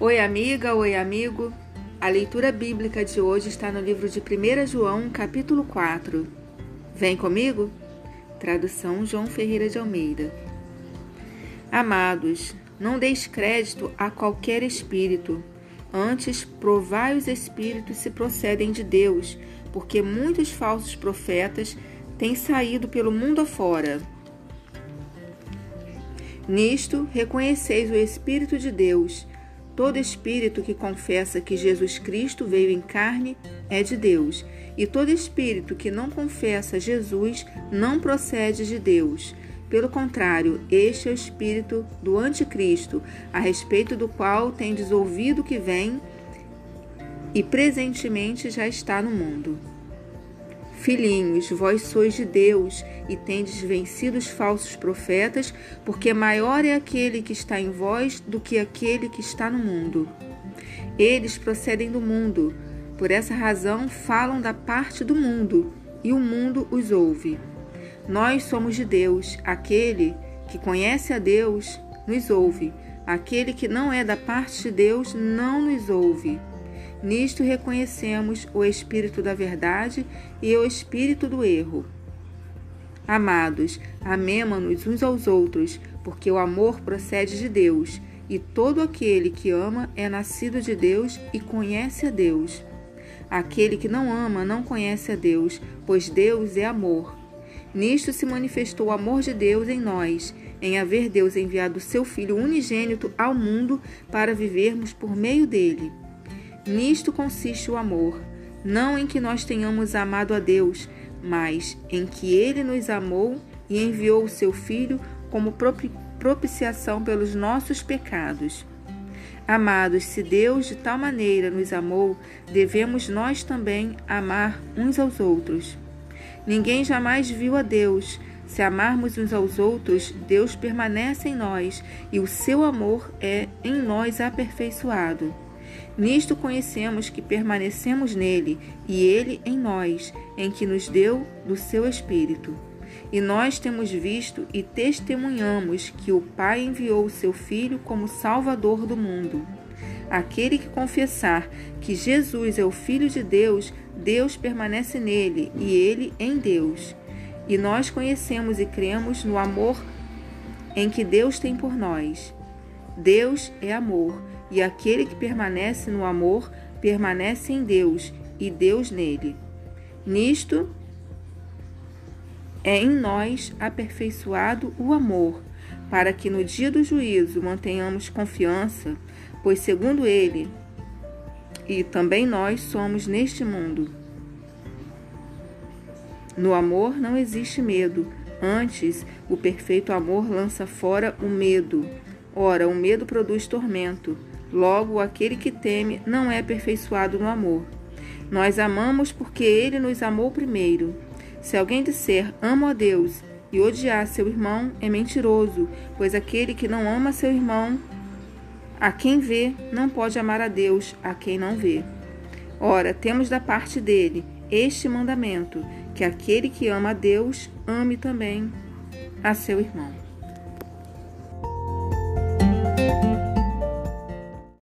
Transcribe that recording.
Oi, amiga, oi, amigo. A leitura bíblica de hoje está no livro de 1 João, capítulo 4. Vem comigo? Tradução João Ferreira de Almeida. Amados, não deis crédito a qualquer espírito. Antes, provai os espíritos se procedem de Deus, porque muitos falsos profetas têm saído pelo mundo afora. Nisto, reconheceis o Espírito de Deus. Todo espírito que confessa que Jesus Cristo veio em carne é de Deus, e todo espírito que não confessa Jesus não procede de Deus. Pelo contrário, este é o espírito do anticristo, a respeito do qual tendes ouvido que vem e presentemente já está no mundo. Filhinhos, vós sois de Deus e tendes vencido os falsos profetas, porque maior é aquele que está em vós do que aquele que está no mundo. Eles procedem do mundo, por essa razão falam da parte do mundo, e o mundo os ouve. Nós somos de Deus. Aquele que conhece a Deus nos ouve. Aquele que não é da parte de Deus não nos ouve. Nisto reconhecemos o espírito da verdade e o espírito do erro. Amados, amemo-nos uns aos outros, porque o amor procede de Deus, e todo aquele que ama é nascido de Deus e conhece a Deus. Aquele que não ama não conhece a Deus, pois Deus é amor. Nisto se manifestou o amor de Deus em nós, em haver Deus enviado seu Filho unigênito ao mundo para vivermos por meio dele. Nisto consiste o amor, não em que nós tenhamos amado a Deus, mas em que ele nos amou e enviou o seu Filho como propiciação pelos nossos pecados. Amados, se Deus de tal maneira nos amou, devemos nós também amar uns aos outros. Ninguém jamais viu a Deus. Se amarmos uns aos outros, Deus permanece em nós e o seu amor é em nós aperfeiçoado. Nisto conhecemos que permanecemos nele e ele em nós, em que nos deu do seu Espírito. E nós temos visto e testemunhamos que o Pai enviou o seu Filho como Salvador do mundo. Aquele que confessar que Jesus é o Filho de Deus, Deus permanece nele e ele em Deus. E nós conhecemos e cremos no amor em que Deus tem por nós. Deus é amor, e aquele que permanece no amor permanece em Deus e Deus nele. Nisto é em nós aperfeiçoado o amor, para que no dia do juízo mantenhamos confiança pois segundo ele, e também nós somos neste mundo. No amor não existe medo, antes o perfeito amor lança fora o medo. Ora, o medo produz tormento. Logo, aquele que teme não é aperfeiçoado no amor. Nós amamos porque ele nos amou primeiro. Se alguém disser amo a Deus e odiar seu irmão, é mentiroso, pois aquele que não ama seu irmão a quem vê não pode amar a Deus, a quem não vê. Ora, temos da parte dele este mandamento: que aquele que ama a Deus ame também a seu irmão.